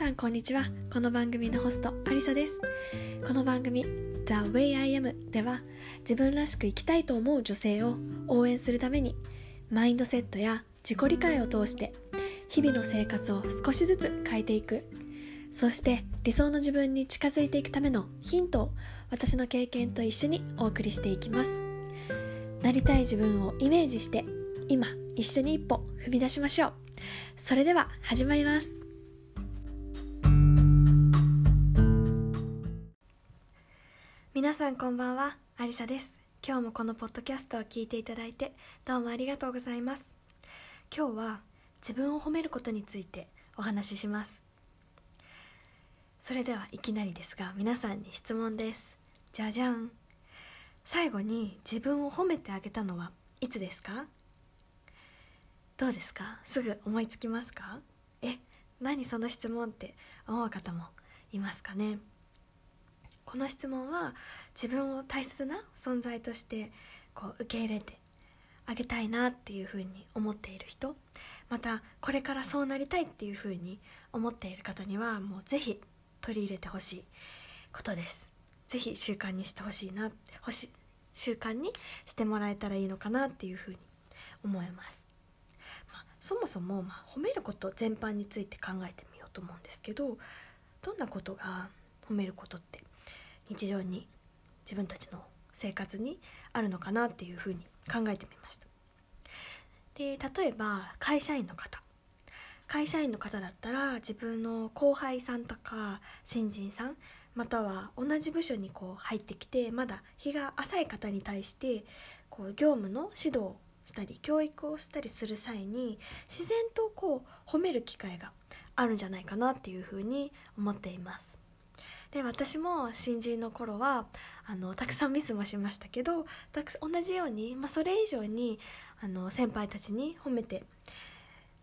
さんこんにちは。この番組のホストアリサです。この番組 The Way I Am では自分らしく生きたいと思う女性を応援するためにマインドセットや自己理解を通して日々の生活を少しずつ変えていく。そして理想の自分に近づいていくためのヒントを私の経験と一緒にお送りしていきます。なりたい自分をイメージして今一緒に一歩踏み出しましょう。それでは始まります。皆さんこんばんはアリサです。今日もこのポッドキャストを聞いていただいてどうもありがとうございます。今日は自分を褒めることについてお話しします。それではいきなりですが皆さんに質問です。じゃじゃん。最後に自分を褒めてあげたのはいつですか？どうですか？すぐ思いつきますか？え何その質問って思う方もいますかね？この質問は自分を大切な存在としてこう受け入れてあげたいなっていうふうに思っている人またこれからそうなりたいっていうふうに思っている方にはもう是非取り入れてほしいことです。是非習慣にしてほしいなほし習慣にしてもらえたらいいのかなっていうふうに思います、まあ、そもそも、まあ、褒めること全般について考えてみようと思うんですけどどんなことが褒めることって日常に自分たちの生活にあるのかなっていうふうに考えてみましたで例えば会社員の方会社員の方だったら自分の後輩さんとか新人さんまたは同じ部署にこう入ってきてまだ日が浅い方に対してこう業務の指導をしたり教育をしたりする際に自然とこう褒める機会があるんじゃないかなっていうふうに思っています。で私も新人の頃はあのたくさんミスもしましたけどたく同じように、まあ、それ以上にあの先輩たちに褒めて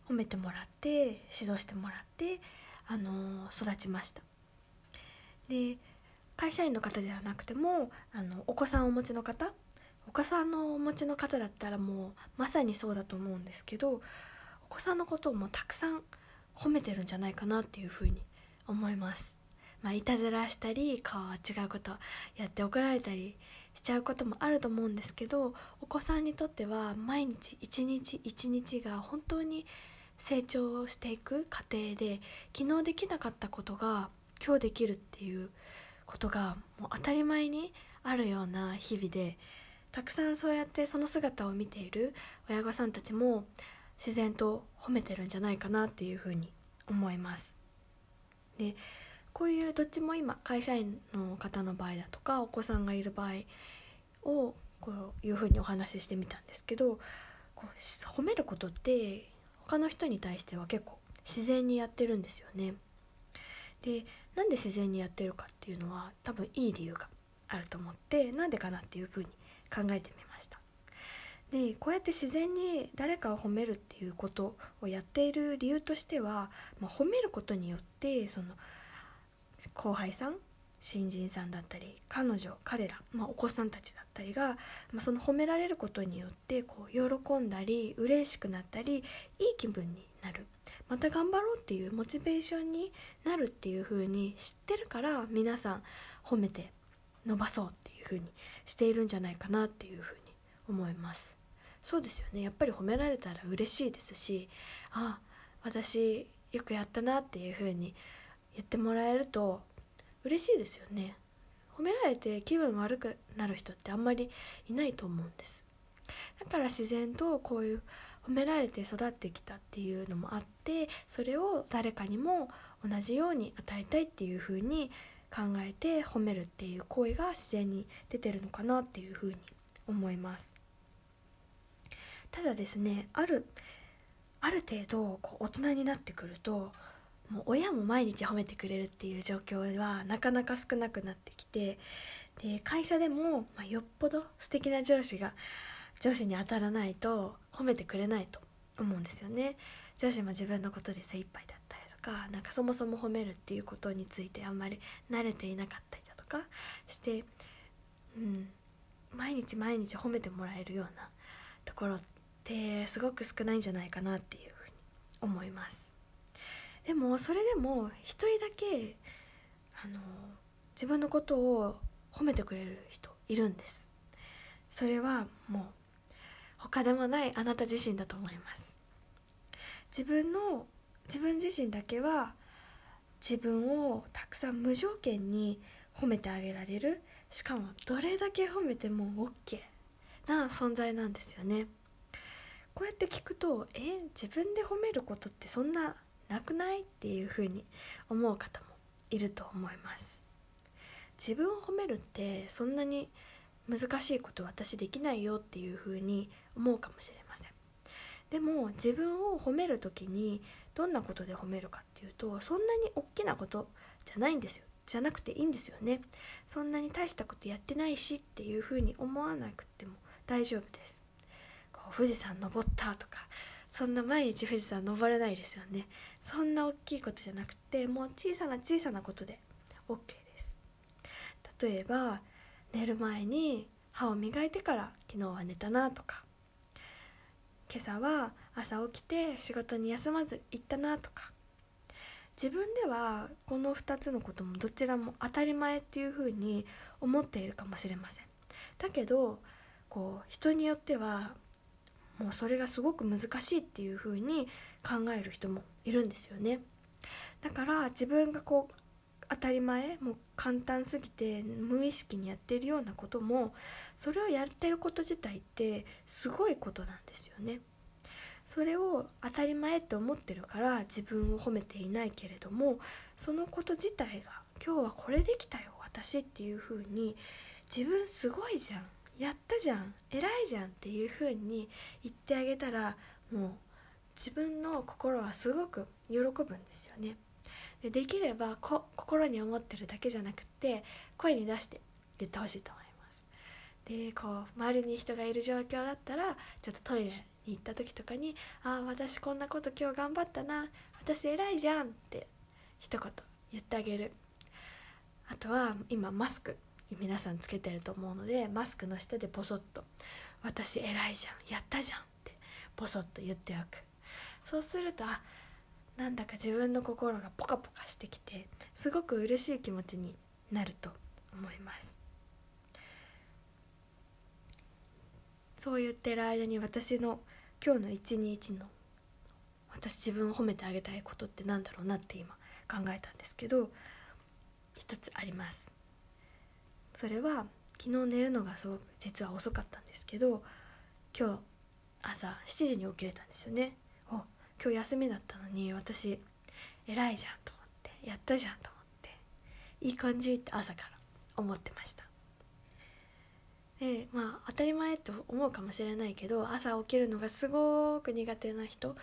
褒めてもらって指導してもらってあの育ちましたで会社員の方ではなくてもあのお子さんをお持ちの方お子さんのお持ちの方だったらもうまさにそうだと思うんですけどお子さんのことをもうたくさん褒めてるんじゃないかなっていうふうに思います。まあ、いたずらしたり顔は違うことやって怒られたりしちゃうこともあると思うんですけどお子さんにとっては毎日一日一日が本当に成長していく過程で昨日できなかったことが今日できるっていうことがもう当たり前にあるような日々でたくさんそうやってその姿を見ている親御さんたちも自然と褒めてるんじゃないかなっていうふうに思います。でこういうどっちも今会社員の方の場合だとかお子さんがいる場合をこういうふうにお話ししてみたんですけどこう褒めることって他の人に対しては結構自然にやってるんですよね。でなんで自然にやってるかっていうのは多分いい理由があると思ってなんでかなっていうふうに考えてみましたでこうやって自然に誰かを褒めるっていうことをやっている理由としては、まあ、褒めることによってその後輩さん新人さんだったり彼女彼ら、まあ、お子さんたちだったりが、まあ、その褒められることによってこう喜んだり嬉しくなったりいい気分になる。また頑張ろうっていうモチベーションになるっていう風に知ってるから皆さん褒めて伸ばそうっていう風にしているんじゃないかなっていう風に思います。そうですよね。やっぱり褒められたら嬉しいですしあ私よくやったなっていう風に言ってもらえると嬉しいですよね。褒められて気分悪くなる人ってあんまりいないと思うんです。だから自然とこういう褒められて育ってきたっていうのもあってそれを誰かにも同じように与えたいっていう風に考えて褒めるっていう行為が自然に出てるのかなっていう風に思います。ただですねあるある程度こう大人になってくるともう親も毎日褒めてくれるっていう状況はなかなか少なくなってきてで会社でも、まあ、よっぽど素敵な上司が上司に当たらないと褒めてくれないと思うんですよね。上司も自分のことで精一杯だったりとかなんかそもそも褒めるっていうことについてあんまり慣れていなかったりだとかしてうん毎日毎日褒めてもらえるようなところってすごく少ないんじゃないかなっていうふうに思います。でもそれでも一人だけあの自分のことを褒めてくれる人いるんです。それはもう他でもないあなた自身だと思います。自分の自分自身だけは自分をたくさん無条件に褒めてあげられる。しかもどれだけ褒めても OK な存在なんですよね。こうやって聞くとえ自分で褒めることってそんななくない？っていうふうに思う方もいると思います。自分を褒めるってそんなに難しいこと私できないよっていうふうに思うかもしれません。でも自分を褒める時にどんなことで褒めるかっていうとそんなに大きなことじゃないんですよ。じゃなくていいんですよね。そんなに大したことやってないしっていうふうに思わなくても大丈夫です。こう富士山登ったとかそんな毎日富士山登れないですよね。そんな大きいことじゃなくてもう小さな小さなことで OK です。例えば寝る前に歯を磨いてから昨日は寝たなとか。今朝は朝起きて仕事に休まず行ったなとか。自分ではこの2つのこともどちらも当たり前っていうふうに思っているかもしれません。だけどこう人によってはもうそれがすごく難しいっていうふうに考える人もいるんですよねだから自分がこう当たり前もう簡単すぎて無意識にやってるようなこともそれをやってること自体ってすごいことなんですよね。それを当たり前って思ってるから自分を褒めていないけれどもそのこと自体が今日はこれできたよ私っていう風に自分すごいじゃんやったじゃん。偉いじゃんっていう風に言ってあげたらもう自分の心はすごく喜ぶんですよね。でできればこ心に思ってるだけじゃなくて声に出して言ってほしいと思います。でこう周りに人がいる状況だったらちょっとトイレに行った時とかに「ああ私こんなこと今日頑張ったな。私偉いじゃん」って一言言ってあげる。あとは今マスク。皆さんつけてると思うのでマスクの下でボソッと「私偉いじゃん。やったじゃん」って。ボソッと言っておく。そうするとあなんだか自分の心がポカポカしてきてすごく嬉しい気持ちになると思います。そう言ってる間に私の今日の一日の私自分を褒めてあげたいことってなんだろうなって今考えたんですけど一つあります。それは昨日寝るのがすごく実は遅かったんですけど今日朝7時に起きれたんですよねお今日休みだったのに私偉いじゃんと思ってやったじゃんと思っていい感じって朝から思ってました。でまあ当たり前って思うかもしれないけど朝起きるのがすごく苦手な人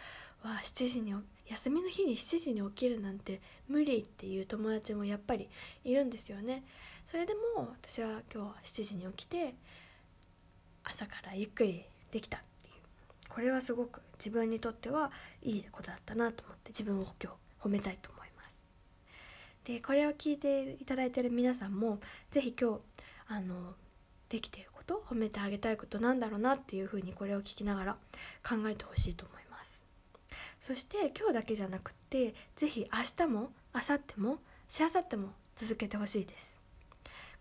は7時に休みの日に7時に起きるなんて無理っていう友達もやっぱりいるんですよね。それでも私は今日7時に起きて朝からゆっくりできたっていう。これはすごく自分にとってはいいことだったなと思って自分を今日褒めたいと思います。でこれを聞いていただいてる皆さんも是非今日あのできていること褒めてあげたいことなんだろうなっていうふうにこれを聞きながら考えてほしいと思います。そして今日だけじゃなくって是非明日も明後日もしあさっても続けてほしいです。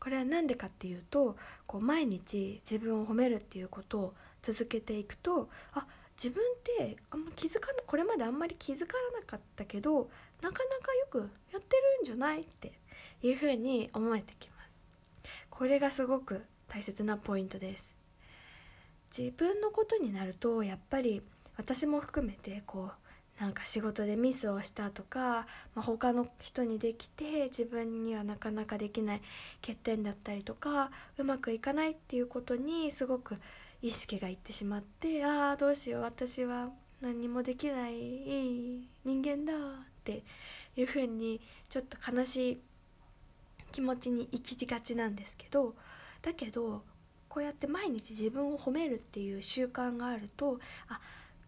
これは何でかっていうとこう毎日自分を褒めるっていうことを続けていくとあ自分ってあんま気づかこれまであんまり気づかなかったけどなかなかよくやってるんじゃないっていうふうに思えてきます。これがすごく大切なポイントです。自分のことになるとやっぱり私も含めてこうなんか仕事でミスをしたとか、まあ、他の人にできて自分にはなかなかできない欠点だったりとかうまくいかないっていうことにすごく意識がいってしまってああどうしよう。私は何もできない人間だっていうふうにちょっと悲しい気持ちに行きがちなんですけどだけどこうやって毎日自分を褒めるっていう習慣があるとあ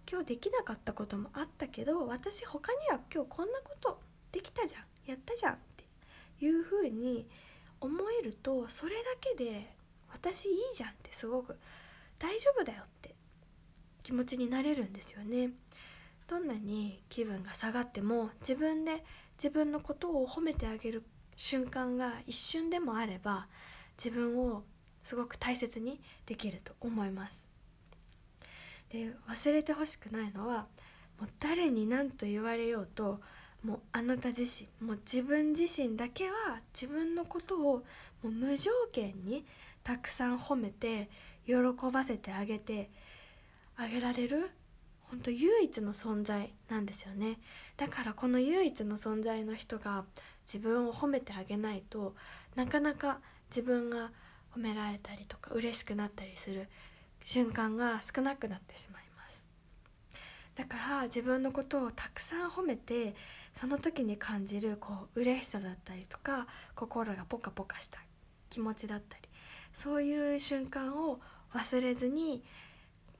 今日できなかったこともあったけど私他には今日こんなことできたじゃんやったじゃんっていうふうに思えるとそれだけで私いいじゃんってすごく大丈夫だよって気持ちになれるんですよね。どんなに気分が下がっても自分で自分のことを褒めてあげる瞬間が一瞬でもあれば自分をすごく大切にできると思います。で忘れてほしくないのはもう誰に何と言われようともうあなた自身もう自分自身だけは自分のことをもう無条件にたくさん褒めて喜ばせてあげてあげられる本当唯一の存在なんですよね。だからこの唯一の存在の人が自分を褒めてあげないとなかなか自分が褒められたりとか嬉しくなったりする。瞬間が少なくなってしまいます。だから自分のことをたくさん褒めてその時に感じるこう嬉しさだったりとか心がポカポカした気持ちだったりそういう瞬間を忘れずに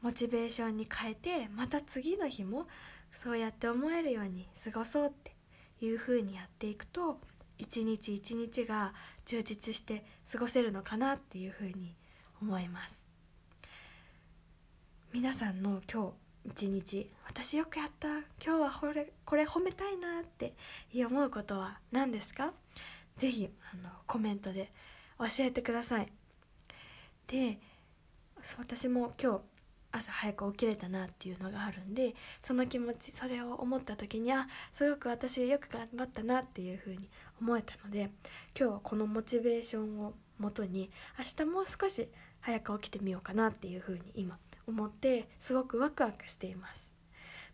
モチベーションに変えてまた次の日もそうやって思えるように過ごそうっていう風にやっていくと一日一日が充実して過ごせるのかなっていう風に思います。皆さんの今日一日私よくやった今日はこれこれ褒めたいなって思うことは何ですか？是非あのコメントで教えてください。で私も今日朝早く起きれたなっていうのがあるんでその気持ちそれを思った時にあすごく私よく頑張ったなっていうふうに思えたので今日はこのモチベーションをもとに明日もう少し早く起きてみようかなっていうふうに今思ってすごくワクワクしています。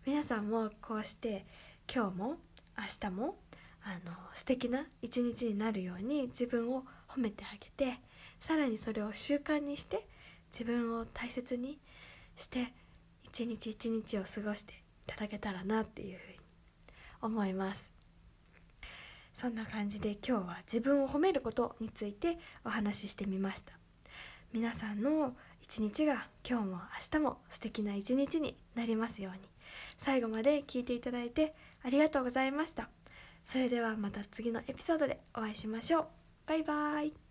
皆さんもこうして今日も明日もあの素敵な一日になるように自分を褒めてあげてさらにそれを習慣にして自分を大切にして一日一日を過ごしていただけたらなっていうふうに思います。そんな感じで今日は自分を褒めることについてお話ししてみました。皆さんの一日が今日も明日も素敵な一日になりますように。最後まで聞いていただいてありがとうございました。それではまた次のエピソードでお会いしましょう。バイバーイ。